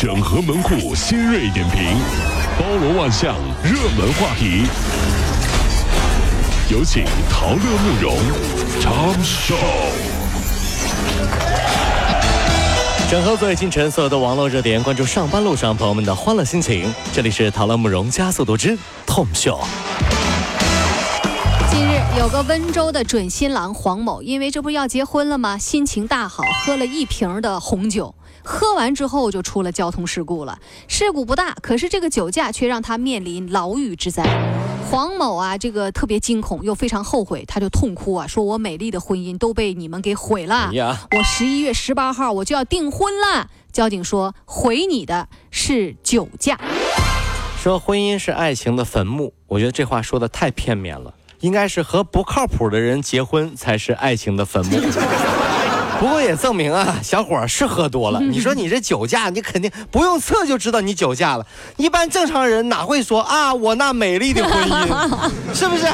整合门户新锐点评，包罗万象，热门话题。有请陶乐慕容长寿。整合最近晨所有的网络热点，关注上班路上朋友们的欢乐心情。这里是陶乐慕容加速度之 Tom Show。近日，有个温州的准新郎黄某，因为这不是要结婚了吗？心情大好，喝了一瓶的红酒。喝完之后就出了交通事故了，事故不大，可是这个酒驾却让他面临牢狱之灾。黄某啊，这个特别惊恐又非常后悔，他就痛哭啊，说我美丽的婚姻都被你们给毁了。我十一月十八号我就要订婚了。交警说毁你的是酒驾，说婚姻是爱情的坟墓，我觉得这话说的太片面了，应该是和不靠谱的人结婚才是爱情的坟墓。不过也证明啊，小伙是喝多了。你说你这酒驾，你肯定不用测就知道你酒驾了。一般正常人哪会说啊，我那美丽的婚姻，是不是？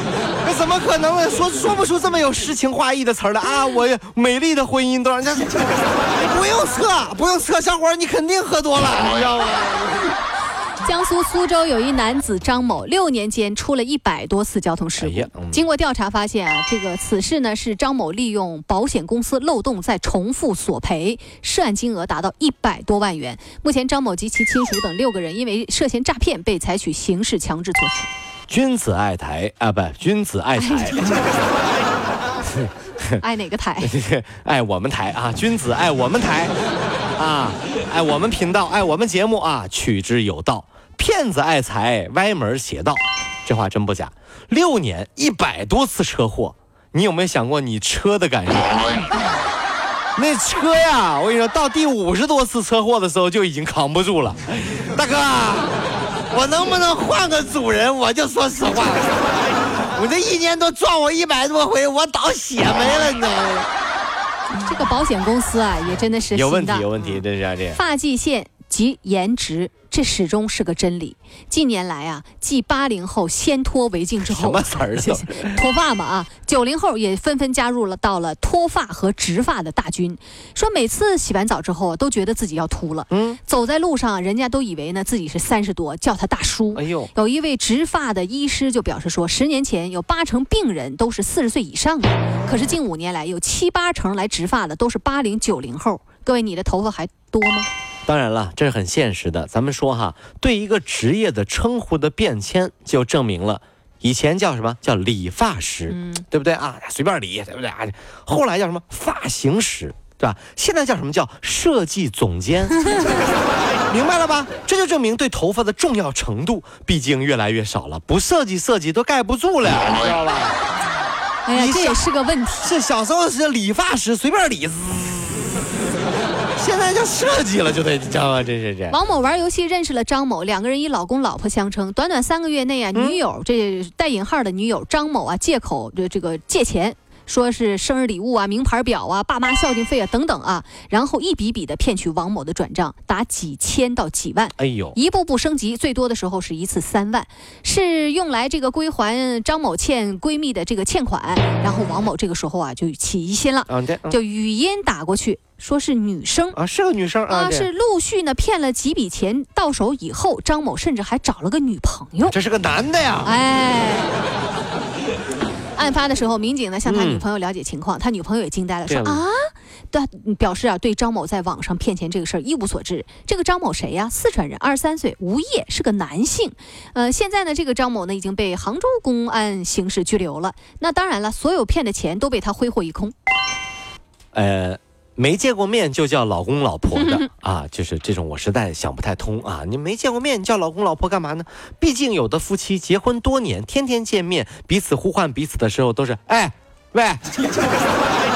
那怎么可能呢？说说不出这么有诗情画意的词儿来啊！我美丽的婚姻都让人家，不用测，不用测，小伙你肯定喝多了，你知道吗？江苏苏州有一男子张某，六年间出了一百多次交通事故。经过调查发现啊，这个此事呢是张某利用保险公司漏洞在重复索赔，涉案金额达到一百多万元。目前张某及其亲属等六个人因为涉嫌诈骗被采取刑事强制措施。君子爱财啊，不，君子爱财。爱哪个台？爱我们台啊！君子爱我们台啊！爱我们频道，爱我们节目啊！取之有道。骗子爱财，歪门邪道，这话真不假。六年一百多次车祸，你有没有想过你车的感受？那车呀，我跟你说到第五十多次车祸的时候就已经扛不住了。大哥，我能不能换个主人？我就说实话，我这一年都撞我一百多回，我倒血霉了，你知道吗？这个保险公司啊，也真的是有问题，有问题，真是啊这。发际线。及颜值，这始终是个真理。近年来啊，继八零后先脱为敬之后，什么词儿？脱发嘛啊！九零后也纷纷加入了到了脱发和植发的大军。说每次洗完澡之后啊，都觉得自己要秃了。嗯，走在路上，人家都以为呢自己是三十多，叫他大叔。哎呦，有一位植发的医师就表示说，十年前有八成病人都是四十岁以上的，可是近五年来有七八成来植发的都是八零九零后。各位，你的头发还多吗？当然了，这是很现实的。咱们说哈，对一个职业的称呼的变迁，就证明了以前叫什么叫理发师，对不对啊？随便理，对不对啊？后来叫什么发型师，对吧？现在叫什么叫设计总监？明白了吧？这就证明对头发的重要程度，毕竟越来越少了。不设计设计都盖不住了，你知道吧？哎呀，这也是个问题。是小时候是理发师，随便理。现在就设计了，就得知道吗？这是这。王某玩游戏认识了张某，两个人以老公老婆相称。短短三个月内啊，女友这带引号的女友张某啊，借口这这个借钱。说是生日礼物啊、名牌表啊、爸妈孝敬费啊等等啊，然后一笔笔的骗取王某的转账，达几千到几万。哎呦，一步步升级，最多的时候是一次三万，是用来这个归还张某欠闺蜜的这个欠款。然后王某这个时候啊就起疑心了，就语音打过去，说是女生啊，是个女生啊，是陆续呢骗了几笔钱到手以后，张某甚至还找了个女朋友。这是个男的呀？哎。案发的时候，民警呢向他女朋友了解情况，他女朋友也惊呆了，说啊，对，表示啊对张某在网上骗钱这个事儿一无所知。这个张某谁呀？四川人，二十三岁，无业，是个男性。呃，现在呢，这个张某呢已经被杭州公安刑事拘留了。那当然了，所有骗的钱都被他挥霍一空。呃。没见过面就叫老公老婆的啊，就是这种，我实在想不太通啊！你没见过面，你叫老公老婆干嘛呢？毕竟有的夫妻结婚多年，天天见面，彼此呼唤彼此的时候都是哎，喂，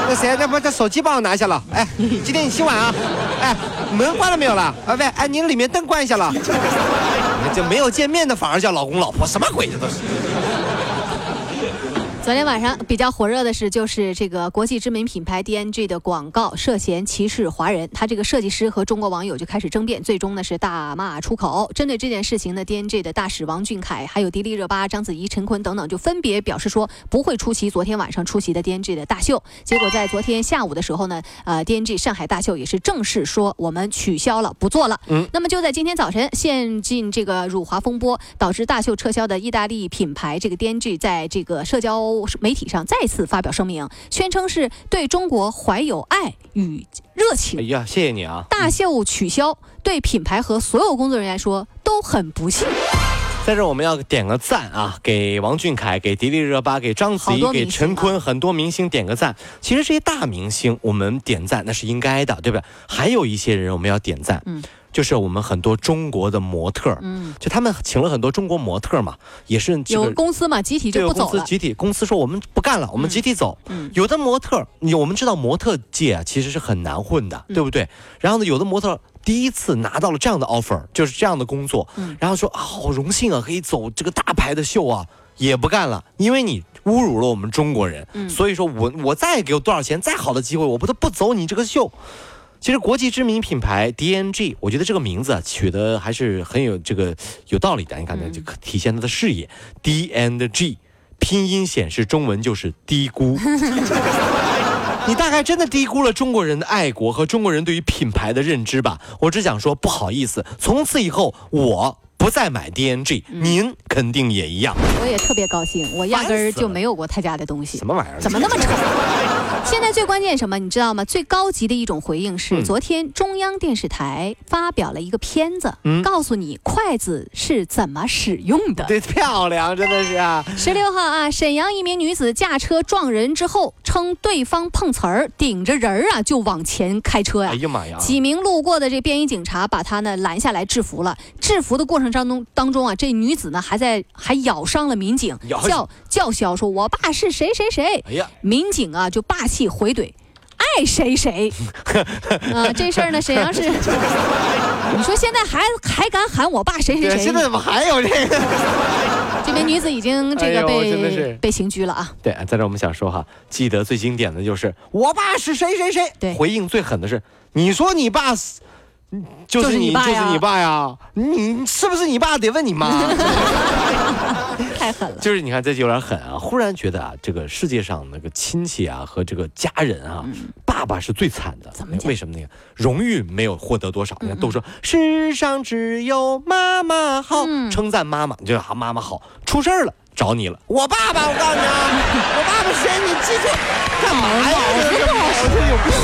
那谁，那把这手机帮我拿下了。哎，今天你洗碗啊？哎，门关了没有了？啊喂，哎，您里面灯关一下了。这没有见面的反而叫老公老婆，什么鬼？这都是。昨天晚上比较火热的是，就是这个国际知名品牌 DNG 的广告涉嫌歧视华人，他这个设计师和中国网友就开始争辩，最终呢是大骂出口。针对这件事情呢，DNG 的大使王俊凯、还有迪丽热巴、章子怡、陈坤等等，就分别表示说不会出席昨天晚上出席的 DNG 的大秀。结果在昨天下午的时候呢，呃，DNG 上海大秀也是正式说我们取消了，不做了。嗯，那么就在今天早晨，陷进这个辱华风波，导致大秀撤销的意大利品牌这个 DNG，在这个社交。媒体上再次发表声明，宣称是对中国怀有爱与热情。哎呀，谢谢你啊！大秀取消，对品牌和所有工作人员来说都很不幸。在这我们要点个赞啊，给王俊凯、给迪丽热巴、给章子怡、给陈坤，很多明星点个赞。其实这些大明星，我们点赞那是应该的，对不对？还有一些人我们要点赞。嗯。就是我们很多中国的模特，嗯，就他们请了很多中国模特嘛，也是有公司嘛，集体就不走了。公司集体公司说我们不干了，我们集体走。嗯，有的模特，你我们知道模特界啊其实是很难混的，对不对？然后呢，有的模特第一次拿到了这样的 offer，就是这样的工作，嗯，然后说啊，好荣幸啊，可以走这个大牌的秀啊，也不干了，因为你侮辱了我们中国人，嗯，所以说我我再给我多少钱，再好的机会，我不得不走你这个秀。其实国际知名品牌 DNG，我觉得这个名字啊取得还是很有这个有道理的。你看，就体现它的视野。DNG 拼音显示中文就是低估。你大概真的低估了中国人的爱国和中国人对于品牌的认知吧？我只想说不好意思，从此以后我不再买 DNG，您肯定也一样。我也特别高兴，我压根儿就没有过他家的东西。什么玩意儿？怎么那么丑？现在最关键什么？你知道吗？最高级的一种回应是，昨天中央电视台发表了一个片子，告诉你筷子是怎么使用的。对，漂亮，真的是啊。十六号啊，沈阳一名女子驾车撞人之后，称对方碰瓷儿，顶着人儿啊就往前开车呀。哎呀妈呀！几名路过的这便衣警察把她呢拦下来制服了。制服的过程当中当中啊，这女子呢还在还咬伤了民警，叫叫嚣说：“我爸是谁谁谁。”哎呀，民警啊就霸。气回怼，爱谁谁。啊，这事儿呢，沈阳市，你说现在还还敢喊我爸谁谁谁？现在怎么还有这个？这名女子已经 这个被被刑拘了啊。对，在这我们想说哈，记得最经典的就是我爸是谁谁谁。对，回应最狠的是，你说你爸是。就是你，就是你爸呀！你是不是你爸？得问你妈。太狠了。就是你看，这就有点狠啊！忽然觉得啊，这个世界上那个亲戚啊和这个家人啊，爸爸是最惨的。怎么为什么那个？荣誉没有获得多少，你看都说世上只有妈妈好，称赞妈妈，你就啊妈妈好。出事儿了，找你了。我爸爸，我告诉你啊，我爸爸谁？你记住干嘛呀？这有病吗？